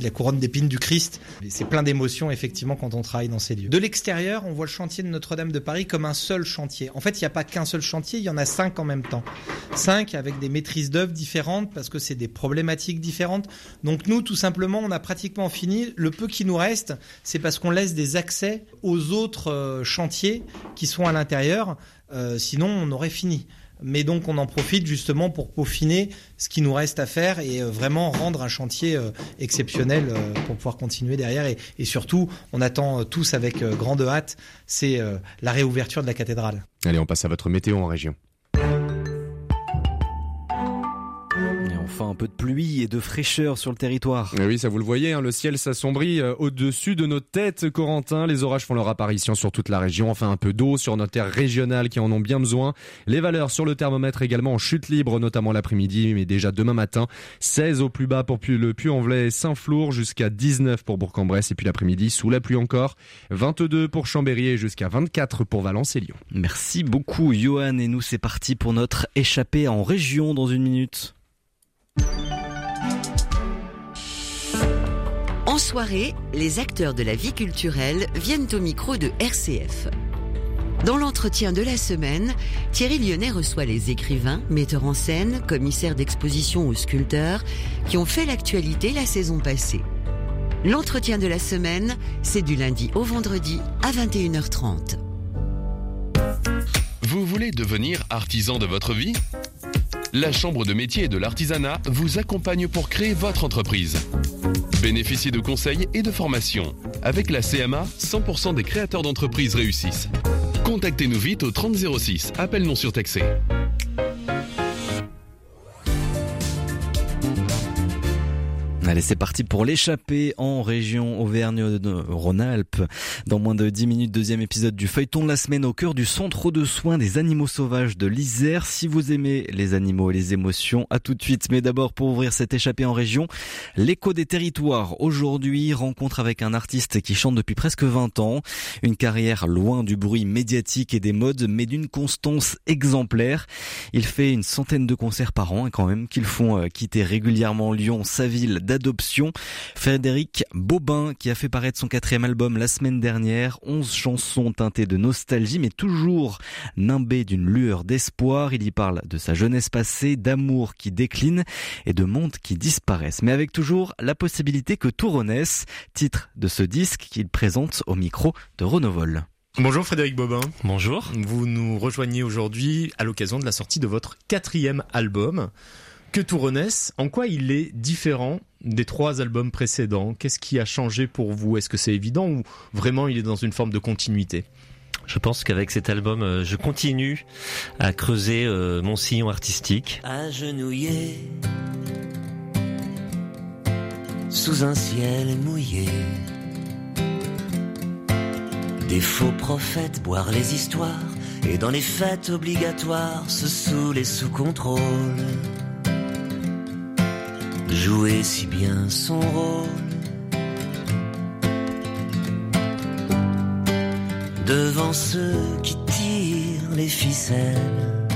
la couronne d'épines du Christ. C'est plein d'émotions effectivement quand on travaille dans ces lieux. De l'extérieur, on voit le chantier de Notre-Dame de Paris comme un seul chantier. En fait, il n'y a pas qu'un seul chantier, il y en a cinq en même temps. Cinq avec des maîtrises d'œuvre différentes parce que c'est des problématiques différentes. Donc nous, tout simplement, on a pratiquement fini. Le peu qui nous reste, c'est parce qu'on laisse des accès aux autres euh, chantiers qui sont à l'intérieur. Euh, sinon, on aurait fini. Mais donc, on en profite justement pour peaufiner ce qui nous reste à faire et euh, vraiment rendre un chantier exceptionnel pour pouvoir continuer derrière. Et, surtout, on attend tous avec grande hâte, c'est la réouverture de la cathédrale. Allez, on passe à votre météo en région. Un peu de pluie et de fraîcheur sur le territoire. Et oui, ça vous le voyez, hein, le ciel s'assombrit euh, au-dessus de nos têtes, Corentin. Les orages font leur apparition sur toute la région. Enfin, un peu d'eau sur nos terres régionales qui en ont bien besoin. Les valeurs sur le thermomètre également en chute libre, notamment l'après-midi, mais déjà demain matin. 16 au plus bas pour le Puy-en-Velay et Saint-Flour, jusqu'à 19 pour Bourg-en-Bresse. Et puis l'après-midi, sous la pluie encore. 22 pour Chambéry et jusqu'à 24 pour Valence et Lyon. Merci beaucoup, Johan. Et nous, c'est parti pour notre échappée en région dans une minute. En soirée, les acteurs de la vie culturelle viennent au micro de RCF. Dans l'entretien de la semaine, Thierry Lyonnais reçoit les écrivains, metteurs en scène, commissaires d'exposition ou sculpteurs qui ont fait l'actualité la saison passée. L'entretien de la semaine, c'est du lundi au vendredi à 21h30. Vous voulez devenir artisan de votre vie? La Chambre de métier et de l'artisanat vous accompagne pour créer votre entreprise. Bénéficiez de conseils et de formations. Avec la CMA, 100% des créateurs d'entreprises réussissent. Contactez-nous vite au 3006, appel non surtaxé. Allez, c'est parti pour l'échapper en région Auvergne-Rhône-Alpes. Dans moins de 10 minutes, deuxième épisode du feuilleton de la semaine au cœur du centre de soins des animaux sauvages de l'Isère. Si vous aimez les animaux et les émotions, à tout de suite. Mais d'abord, pour ouvrir cette échappée en région, l'écho des territoires. Aujourd'hui, rencontre avec un artiste qui chante depuis presque 20 ans. Une carrière loin du bruit médiatique et des modes, mais d'une constance exemplaire. Il fait une centaine de concerts par an quand même qu'ils font euh, quitter régulièrement Lyon, sa ville d'adoption. Frédéric Bobin, qui a fait paraître son quatrième album la semaine dernière, 11 chansons teintées de nostalgie, mais toujours nimbées d'une lueur d'espoir. Il y parle de sa jeunesse passée, d'amour qui décline et de mondes qui disparaissent. Mais avec toujours la possibilité que tout renaisse, titre de ce disque qu'il présente au micro de Renovol. Bonjour Frédéric Bobin. Bonjour. Vous nous rejoignez aujourd'hui à l'occasion de la sortie de votre quatrième album. Que tout renaisse, en quoi il est différent des trois albums précédents? Qu'est-ce qui a changé pour vous? Est-ce que c'est évident ou vraiment il est dans une forme de continuité? Je pense qu'avec cet album, euh, je continue à creuser euh, mon sillon artistique. Agenouillé sous un ciel mouillé. Des faux prophètes boire les histoires et dans les fêtes obligatoires se saouler sous contrôle jouer si bien son rôle. Devant ceux qui tirent les ficelles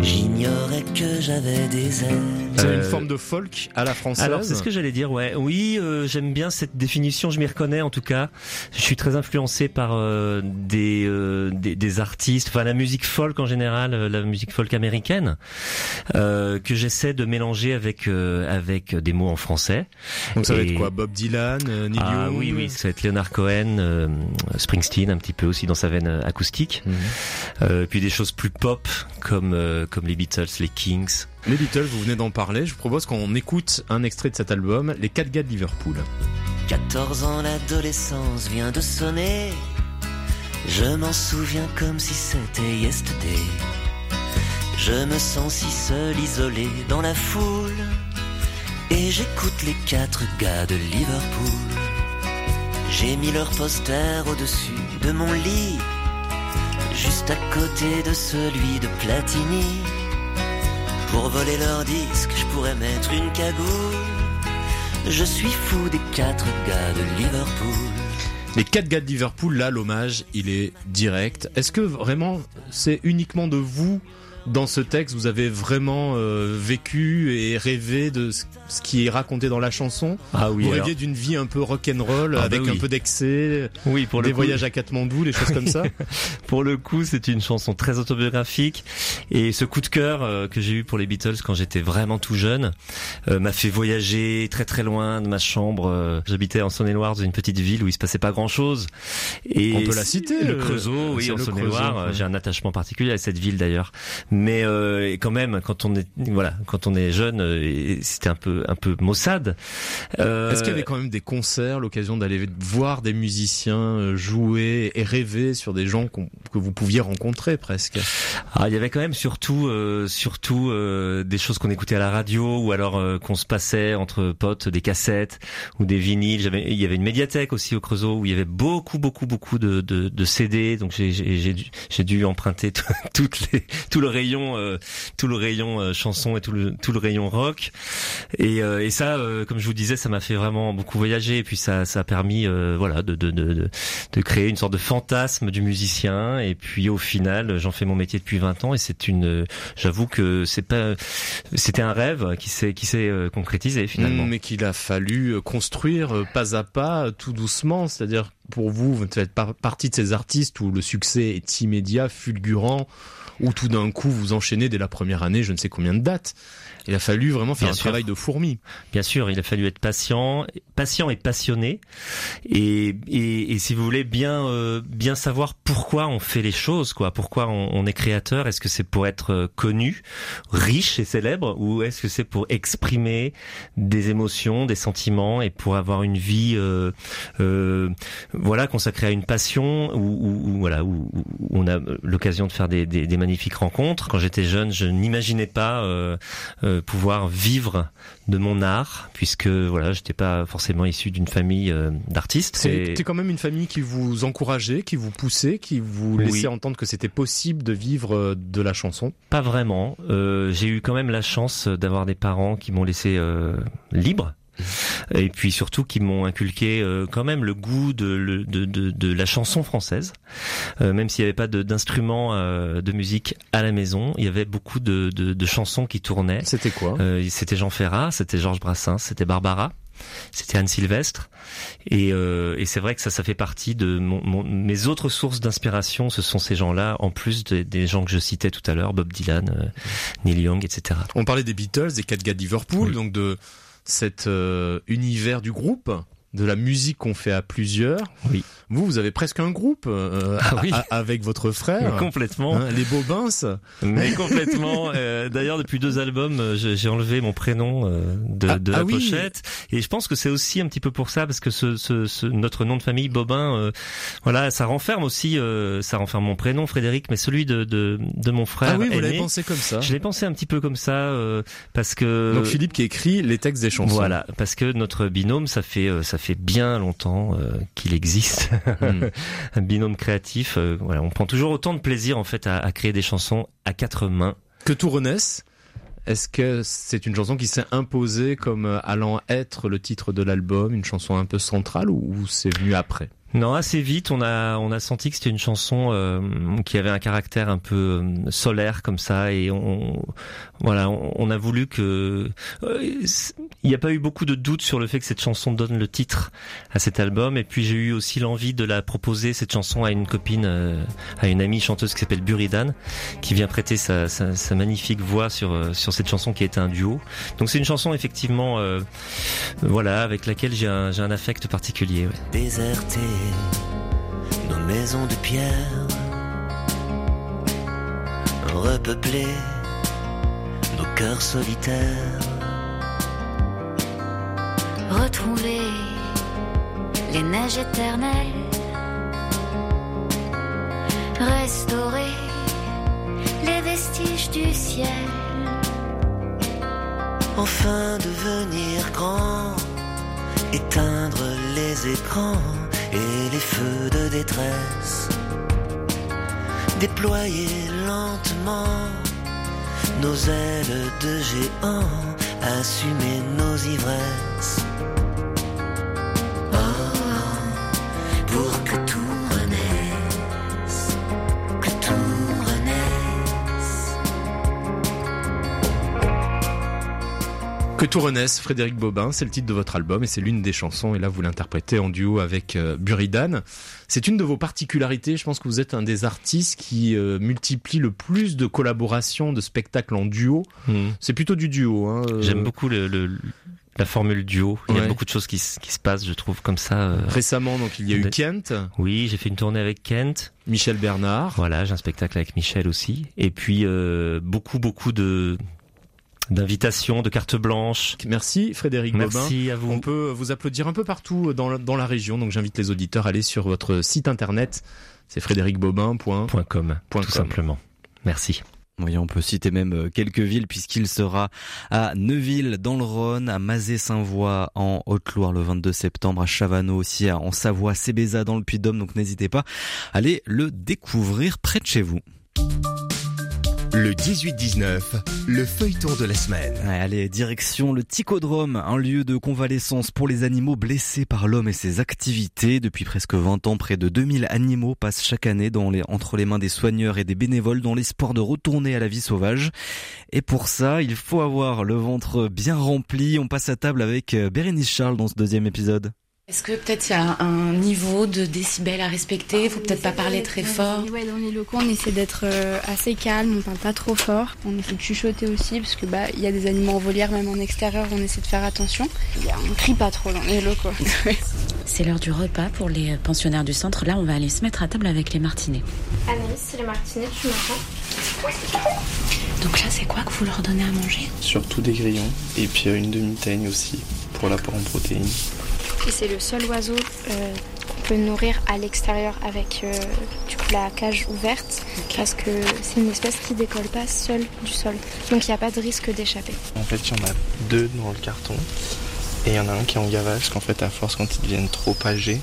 J'ignorais que j'avais des ailes. C'est une euh, forme de folk à la française. Alors c'est ce que j'allais dire, ouais. Oui, euh, j'aime bien cette définition. Je m'y reconnais en tout cas. Je suis très influencé par euh, des, des, des artistes, enfin la musique folk en général, la musique folk américaine, que j'essaie de mélanger avec avec des mots en français. Donc ça va être quoi Bob Dylan, Neil ah, Young Oui, oui, ça va être Leonard Cohen, Springsteen un petit peu aussi dans sa veine acoustique. Mhm. puis des choses plus pop comme comme les Beatles, les Kings. Les Beatles, vous venez d'en parler. Je vous propose qu'on écoute un extrait de cet album, Les 4 gars de Liverpool. 14 ans, l'adolescence vient de sonner. Je m'en souviens comme si c'était yesterday. Je me sens si seul, isolé dans la foule. Et j'écoute les quatre gars de Liverpool. J'ai mis leur poster au-dessus de mon lit, juste à côté de celui de Platini. Pour voler leur disque, je pourrais mettre une cagoule. Je suis fou des quatre gars de Liverpool. Les quatre gars de Liverpool, là, l'hommage, il est direct. Est-ce que vraiment c'est uniquement de vous dans ce texte, vous avez vraiment euh, vécu et rêvé de ce ce qui est raconté dans la chanson. Ah oui. Vous alors- rêviez d'une vie un peu rock'n'roll Ah bah avec oui. un peu d'excès. Oui, pour le des coup- voyages à Katmandou, des choses comme ça. pour le coup, c'est une chanson très autobiographique et ce coup de cœur euh, que j'ai eu pour les Beatles quand j'étais vraiment tout jeune euh, m'a fait voyager très très loin de ma chambre. Euh, J'habitais en Saône-et-Loire dans une petite ville où il se passait pas grand-chose. Et On peut la citer, Le euh, Creusot, oui, c'est en Saône-et-Loire. Euh, J'ai un attachement particulier à cette ville d'ailleurs. Mais euh, quand même, quand on est voilà, quand on est jeune, euh, c'était un peu un peu maussade. Euh, Est-ce qu'il y avait quand même des concerts, l'occasion d'aller voir des musiciens euh, jouer et rêver sur des gens qu'on- que vous pouviez rencontrer presque? Ah, il y avait quand même surtout, euh, surtout euh, des choses qu'on écoutait à la radio ou alors euh, qu'on se passait entre potes, des cassettes ou des vinyles. Il y avait une médiathèque aussi au Creusot où il y avait beaucoup, beaucoup, beaucoup de, de, de CD. Donc j'ai, dû, j'ai dû emprunter tout- toutes les, tout le rayon, euh, tout le rayon euh, chanson et tout le, tout le rayon rock. Et, euh, et ça, comme je vous disais, ça m'a fait vraiment beaucoup voyager. Et puis ça, ça a permis, voilà, de, de, de, de, créer une sorte de fantasme du musicien. Et puis au final, j'en fais mon métier depuis 20 ans. Et c'est une, j'avoue que c'est pas, c'était un rêve qui s'est, qui s'est concrétisé finalement. Mm, Mais qu'il a fallu construire pas à pas, tout doucement. C'est-à-dire, pour vous, vous faites par- partie de ces artistes où le succès est immédiat, fulgurant, où tout d'un coup vous enchaînez dès la première année, je ne sais combien de dates. Il a fallu vraiment faire Bien un sûr. travail de fourmi. Bien sûr, il a fallu être patient, patient et passionné, et, et, et si vous voulez bien euh, bien savoir pourquoi on fait les choses, quoi, pourquoi on, on est créateur. Est-ce que c'est pour être euh, connu, riche et célèbre, ou est-ce que c'est pour exprimer des émotions, des sentiments, et pour avoir une vie, euh, euh, voilà, consacrée à une passion, ou, voilà, où, où on a l'occasion de faire des, des, des magnifiques rencontres. Quand j'étais jeune, je n'imaginais pas euh, pouvoir vivre de mon art, puisque voilà, j'étais pas forcément issu d'une famille euh, d'artistes. Et- C'était quand même une famille qui vous encourageait, qui vous poussait, qui vous Oui. laissait entendre que c'était possible de vivre euh, de la chanson. Pas vraiment. J'ai eu quand même la chance d'avoir des parents qui m'ont laissé libre. Et puis surtout qui m'ont inculqué euh, quand même le goût de, de, de, de la chanson française. Euh, même s'il n'y avait pas de- d'instruments euh, de musique à la maison, il y avait beaucoup de, de, de chansons qui tournaient. C'était quoi? Euh, C'était Jean Ferrat, c'était Georges Brassens, c'était Barbara. C'était Anne Sylvestre et, euh, et c'est vrai que ça, ça fait partie de mon, mon- mes autres sources d'inspiration. Ce sont ces gens-là, en plus des, des gens que je citais tout à l'heure, Bob Dylan, euh, Neil Young, etc. On parlait des Beatles, des quatre gars de Liverpool, donc de cet euh, univers du groupe, de la musique qu'on fait à plusieurs. Oui. Vous, vous avez presque un groupe euh, Ah oui. a- avec votre frère. Complètement. Hein, les Bobins. Mais complètement. euh, D'ailleurs, depuis deux albums, euh, j'ai enlevé mon prénom euh, de, Ah, de ah la oui. pochette, et je pense que c'est aussi un petit peu pour ça, parce que ce, ce, ce- notre nom de famille Bobin, euh, voilà, ça renferme aussi, euh, ça renferme mon prénom Frédéric, mais celui de de, de mon frère. Ah oui, vous l'avez pensé comme ça. Je l'ai pensé un petit peu comme ça, euh, parce que Donc Philippe qui écrit les textes des chansons. Voilà, parce que notre binôme, ça fait ça fait bien longtemps euh, qu'il existe, Hmm. un binôme créatif. euh, voilà, on prend toujours autant de plaisir en fait à, à créer des chansons à quatre mains. Que tout renaisse. Est-ce que c'est une chanson qui s'est imposée comme euh, allant être le titre de l'album, une chanson un peu centrale ou c'est venu après? Non, assez vite, on a on a senti que c'était une chanson euh, qui avait un caractère un peu euh, solaire comme ça, et on voilà, on, a voulu que euh, il n'y a pas eu beaucoup de doutes sur le fait que cette chanson donne le titre à cet album, et puis j'ai eu aussi l'envie de la proposer cette chanson à une copine, euh, à une amie chanteuse qui s'appelle Buridan, qui vient prêter sa, sa, sa magnifique voix sur euh, sur cette chanson qui est un duo. Donc c'est une chanson effectivement, euh, voilà, avec laquelle j'ai un j'ai un affect particulier. ouais. déserter nos maisons de pierre, repeupler nos cœurs solitaires, Retrouver les neiges éternelles restaurer les vestiges du ciel. Enfin devenir grand, éteindre les écrans et les feux de détresse. Déployer lentement nos ailes de géants, assumer nos ivresses. Que tout renaisse, Frédéric Bobin, c'est le titre de votre album et c'est l'une des chansons. Et là, vous l'interprétez en duo avec euh, Buridan. C'est une de vos particularités. Je pense que vous êtes un des artistes qui euh, multiplie le plus de collaborations, de spectacles en duo. C'est plutôt du duo. Hein, euh. J'aime beaucoup le, le- la formule duo. Il y a Ouais. beaucoup de choses qui, se passent, je trouve, comme ça. euh, Récemment, donc, il y a eu Kent. Oui, j'ai fait une tournée avec Kent. Michel Bernard. Voilà, j'ai un spectacle avec Michel aussi. Et puis, euh, beaucoup, beaucoup de d'invitations, de cartes blanches. Merci Frédéric Merci Bobin. à vous. On peut vous applaudir un peu partout dans la, dans la région. Donc j'invite les auditeurs à aller sur votre site internet. C'est frédéricbobin.com. .com, tout simplement. Merci. Oui, on peut citer même euh, quelques villes puisqu'il sera à Neuville dans le Rhône, à Mazé-Saint-Voix en Haute-Loire le 22 septembre, à Chavano aussi en Savoie, Cébéza dans le Puy-de-Dôme. Donc n'hésitez pas à aller le découvrir près de chez vous. Le 18-19, le feuilleton de la semaine. Allez, direction le Ticodrome, un lieu de convalescence pour les animaux blessés par l'homme et ses activités. Depuis presque 20 ans, près de 2000 animaux passent chaque année dans les, entre les mains des soigneurs et des bénévoles dans l'espoir de retourner à la vie sauvage. Et pour ça, il faut avoir le ventre bien rempli. On passe à table avec euh, Bérénice Charles dans ce deuxième épisode. Est-ce que peut-être il y a un niveau de décibels à respecter? Faut peut-être pas parler très fort. Ouais, dans les locaux, on essaie d'être euh, assez calme, on parle pas trop fort. On essaie de chuchoter aussi parce que bah il y a des animaux en volière, même en extérieur, on essaie de faire attention. Il a- on crie pas trop dans les locaux. C'est l'heure du repas pour les pensionnaires du centre. Là, on va aller se mettre à table avec les martinets. Anaïs, c'est les martinets, tu m'entends? Donc là, c'est quoi que vous leur donnez à manger? Surtout des grillons et puis euh, une demi-teigne aussi pour l'apport en protéines. Et c'est le seul oiseau euh, qu'on peut nourrir à l'extérieur avec euh, du coup la cage ouverte parce que c'est une espèce qui décolle pas seule du sol. Donc il n'y a pas de risque d'échapper. En fait, il y en a deux dans le carton et il y en a un qui est en gavage parce qu'en fait, à force, quand ils deviennent trop âgés,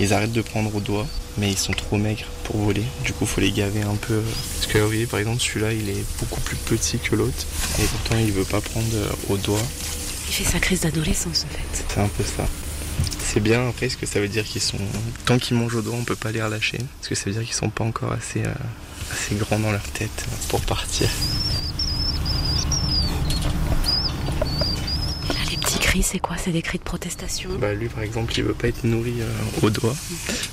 ils arrêtent de prendre au doigt, mais ils sont trop maigres pour voler. Du coup, faut les gaver un peu. Parce que vous voyez, par exemple, celui-là, il est beaucoup plus petit que l'autre et pourtant, il veut pas prendre euh, au doigt. Il fait sa crise d'adolescence en fait. C'est un peu ça. C'est bien après, parce que ça veut dire qu'ils sont. Tant qu'ils mangent au doigt, on peut pas les relâcher. Parce que ça veut dire qu'ils sont pas encore assez, euh, assez grands dans leur tête pour partir. Là, les petits cris, c'est quoi C'est des cris de protestation Bah lui par exemple il veut pas être nourri euh, au doigt.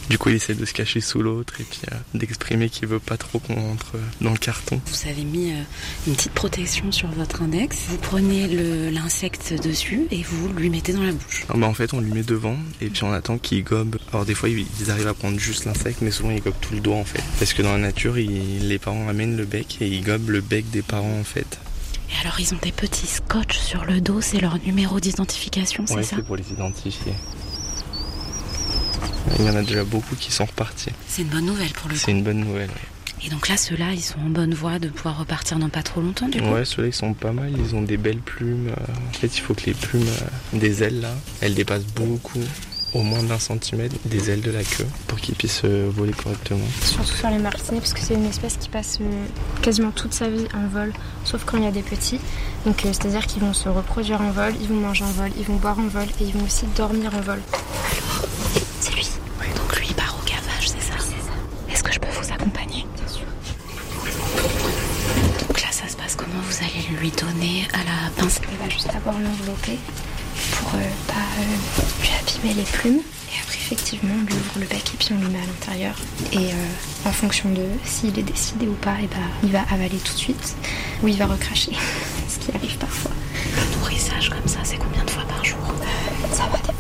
Du coup il essaie de se cacher sous l'autre et puis euh, d'exprimer qu'il veut pas trop qu'on rentre euh, dans le carton. Vous avez mis euh, une petite protection sur votre index. Vous prenez l'insecte dessus et vous lui mettez dans la bouche. Ah bah, en fait on lui met devant et puis on attend qu'il gobe. Alors des fois ils ils arrivent à prendre juste l'insecte mais souvent ils gobent tout le doigt en fait. Parce que dans la nature ils- les parents amènent le bec et ils gobent le bec des parents en fait. Et alors, ils ont des petits scotch sur le dos, c'est leur numéro d'identification, c'est Ouais ça c'est pour les identifier. Il y en a déjà beaucoup qui sont repartis. C'est une bonne nouvelle pour le coup. C'est une bonne nouvelle. ouais. Et donc là, ceux-là, ils sont en bonne voie de pouvoir repartir dans pas trop longtemps, du coup. Ouais, ceux-là ils sont pas mal, ils ont des belles plumes. euh, En fait, il faut que les plumes euh, des ailes là, elles dépassent beaucoup, au moins d'un centimètre des ailes de la queue pour qu'ils puissent euh, voler correctement. Surtout sur les martinets parce que c'est une espèce qui passe euh, quasiment toute sa vie en vol, sauf quand il y a des petits. Donc euh, c'est-à-dire qu'ils vont se reproduire en vol, ils vont manger en vol, ils vont boire en vol et ils vont aussi dormir en vol. C'est lui. Donc lui, il part au gavage, c'est ça? Est-ce que je peux vous accompagner? Bien sûr. Donc là, ça se passe comment? Vous allez lui donner à la pince? Il va juste d'abord l'envelopper pas euh, lui abîmer les plumes. Et après, effectivement, on lui ouvre le bec et puis on lui met à l'intérieur. Et euh, en fonction de s'il est décidé ou pas, et ben, il va avaler tout de suite ou il va recracher, ce qui arrive parfois. Le nourrissage comme ça, c'est combien de fois par jour? Ça va dépendre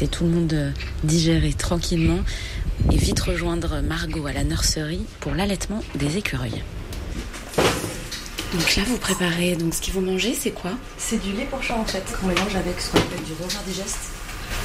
laisser tout le monde euh, digérer tranquillement et vite rejoindre Margot à la nurserie pour l'allaitement des écureuils. Donc là, vous préparez. Donc ce que vous mangez, c'est quoi? C'est du lait pour chat en fait, qu'on mélange avec ce qu'on appelle du rover digest.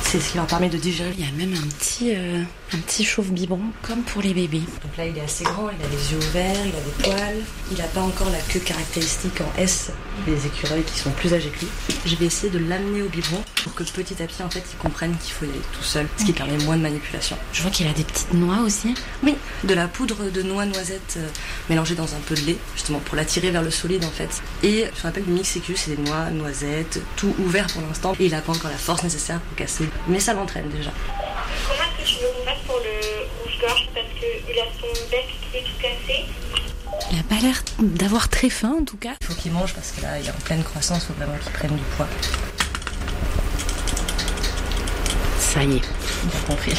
C'est ce qui leur permet de digérer. Il y a même un petit, euh, un petit chauve biberon, comme pour les bébés. Donc là, il est assez grand, il a les yeux ouverts, il a des poils. Il n'a pas encore la queue caractéristique en S des écureuils qui sont plus âgés que lui. Je vais essayer de l'amener au biberon pour que petit à petit, en fait, il comprenne qu'il faut y aller tout seul, ce qui permet moins de manipulation. Je vois qu'il a des petites noix aussi. Oui, de la poudre de noix noisettes euh, mélangée dans un peu de lait, justement pour l'attirer vers le solide en fait. Et ce qu'on appelle du mixicus, c'est des noix, noisettes, tout ouvert pour l'instant. Et il n'a pas encore la force nécessaire pour casser. Mais ça l'entraîne déjà. Comment est-ce que tu veux qu'on fasse pour le rouge-gorge Parce qu'il a son bec qui est tout cassé. Il a pas l'air d'avoir très faim en tout cas. Il faut qu'il mange parce que là, il est en pleine croissance, il faut vraiment qu'il prenne du poids. Ça y est. Bien compris.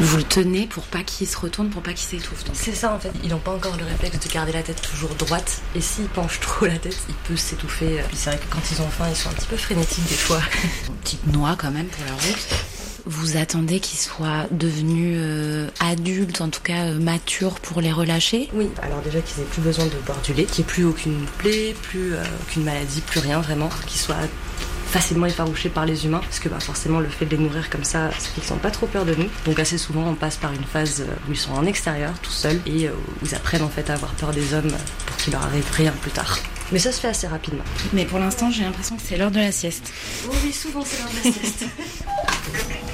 Vous le tenez pour pas qu'il se retourne, pour pas qu'il s'étouffe. C'est ça en fait, ils n'ont pas encore le réflexe de garder la tête toujours droite. Et s'ils penchent trop la tête, il peut s'étouffer. Puis c'est vrai que quand ils ont faim, ils sont un petit peu frénétiques des fois. Une petite noix quand même pour la route. Vous attendez qu'il soit devenu euh, adulte, en tout cas euh, mature pour les relâcher? Oui, alors déjà qu'ils aient plus besoin de boire du lait, qu'il n'y ait plus aucune plaie, plus euh, aucune maladie, plus rien vraiment, qu'ils soient facilement effarouchés par les humains, parce que bah, forcément le fait de les nourrir comme ça, fait qu'ils n'ont pas trop peur de nous. Donc assez souvent on passe par une phase où ils sont en extérieur, tout seuls, et euh, où ils apprennent en fait à avoir peur des hommes pour qu'il leur arrive rien plus tard. Mais ça se fait assez rapidement. Mais pour l'instant, j'ai l'impression que c'est l'heure de la sieste. Oui, souvent c'est l'heure de la sieste.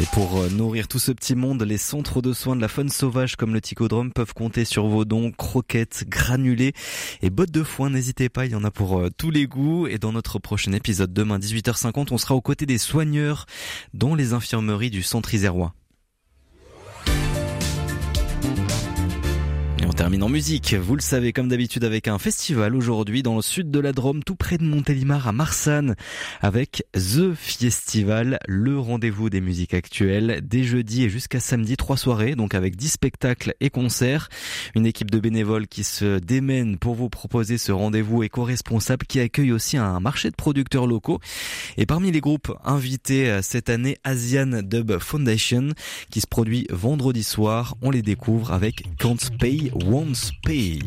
Et pour euh, nourrir tout ce petit monde, les centres de soins de la faune sauvage comme le Ticodrome peuvent compter sur vos dons, croquettes, granulés et bottes de foin. N'hésitez pas, il y en a pour euh, tous les goûts. Et dans notre prochain épisode demain 18h50, on sera aux côtés des soigneurs dans les infirmeries du centre isérois. Termine en musique. Vous le savez, comme d'habitude, avec un festival aujourd'hui dans le sud de la Drôme, tout près de Montélimar à Marsanne, avec The Festival, le rendez-vous des musiques actuelles, dès jeudi et jusqu'à samedi, trois soirées, donc avec dix spectacles et concerts. Une équipe de bénévoles qui se démène pour vous proposer ce rendez-vous éco-responsable qui accueille aussi un marché de producteurs locaux. Et parmi les groupes invités euh, cette année, Asian Dub Foundation, qui se produit vendredi soir. On les découvre avec Can't Pay Won't Pay.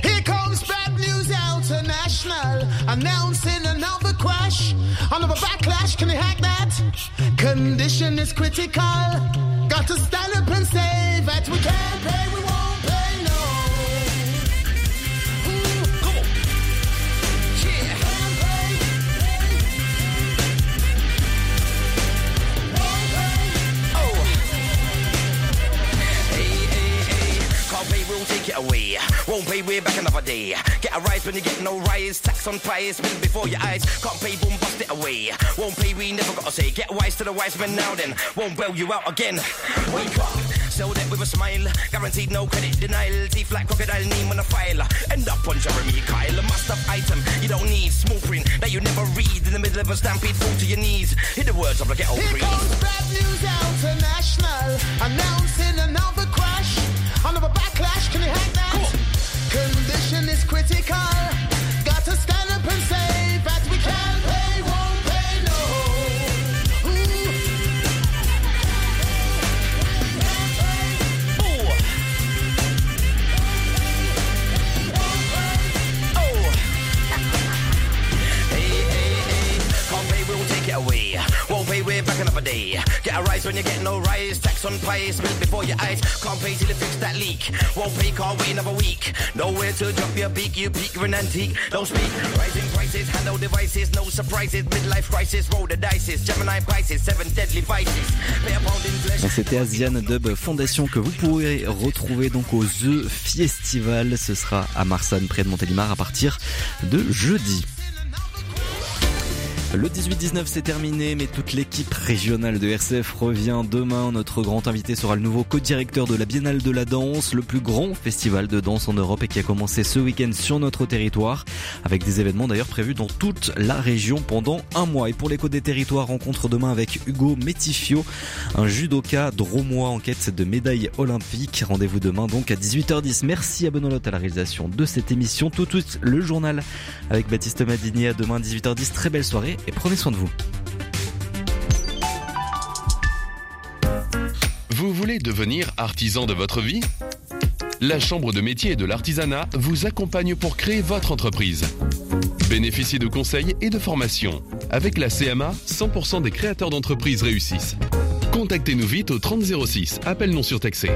Here comes bad news international, announcing another crash. Another backlash, can you hack that? Condition is critical. Got to stand up and say that we can't pay, we We'll take it away. Won't pay, we're back another day. Get a rise when you get no rise. Tax on price, spin before your eyes. Can't pay, boom, bust it away. Won't pay, we never gotta say. Get wise to the wise men now then. Won't bail you out again. Wake up, sell that with a smile. Guaranteed no credit denial. Teeth like crocodile, name on a file. End up on Jeremy Kyle. A must have item you don't need. Small print that you never read. In the middle of a stampede, fall to your knees. Hit the words of the ghetto Here breeze. comes bad news international, announcing another crash, another backlash. Can you hack that? Condition is critical. Got to stand up and say Get a rise when you get no rise. Tax on before your eyes. Can't pay till fix that leak. Won't wait another week. Nowhere to drop your beak, you peak. Don't speak. Rising prices, devices, no surprises. Midlife crisis, dices. Gemini seven deadly vices. C'était Asian Dub Foundation que vous pourrez retrouver donc au The Festival. Ce sera à Marsanne près de Montélimar à partir de jeudi. Le 18-19 c'est terminé, mais toute l'équipe régionale de RCF revient demain. Notre grand invité sera le nouveau co-directeur de la Biennale de la Danse, le plus grand festival de danse en Europe et qui a commencé ce week-end sur notre territoire, avec des événements d'ailleurs prévus dans toute la région pendant un mois. Et pour l'écho des territoires, rencontre demain avec Hugo Métifio, un judoka dromois en quête de médaille olympique. Rendez-vous demain donc à 18h10. Merci à Benoît à la réalisation de cette émission. Tout de suite le journal avec Baptiste Madini à demain 18h10. Très belle soirée et prenez soin de vous. Vous voulez devenir artisan de votre vie? La Chambre de métier et de l'artisanat vous accompagne pour créer votre entreprise. Bénéficiez de conseils et de formations. Avec la CMA, 100% des créateurs d'entreprises réussissent. Contactez-nous vite au 3006, appel non surtaxé.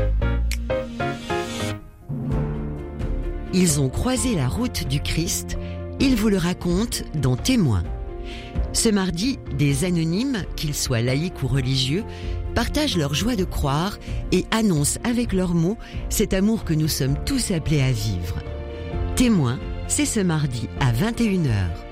Ils ont croisé la route du Christ, ils vous le racontent dans Témoins. Ce mardi, des anonymes, qu'ils soient laïcs ou religieux, partagent leur joie de croire et annoncent avec leurs mots cet amour que nous sommes tous appelés à vivre. Témoins, c'est ce mardi à 21h.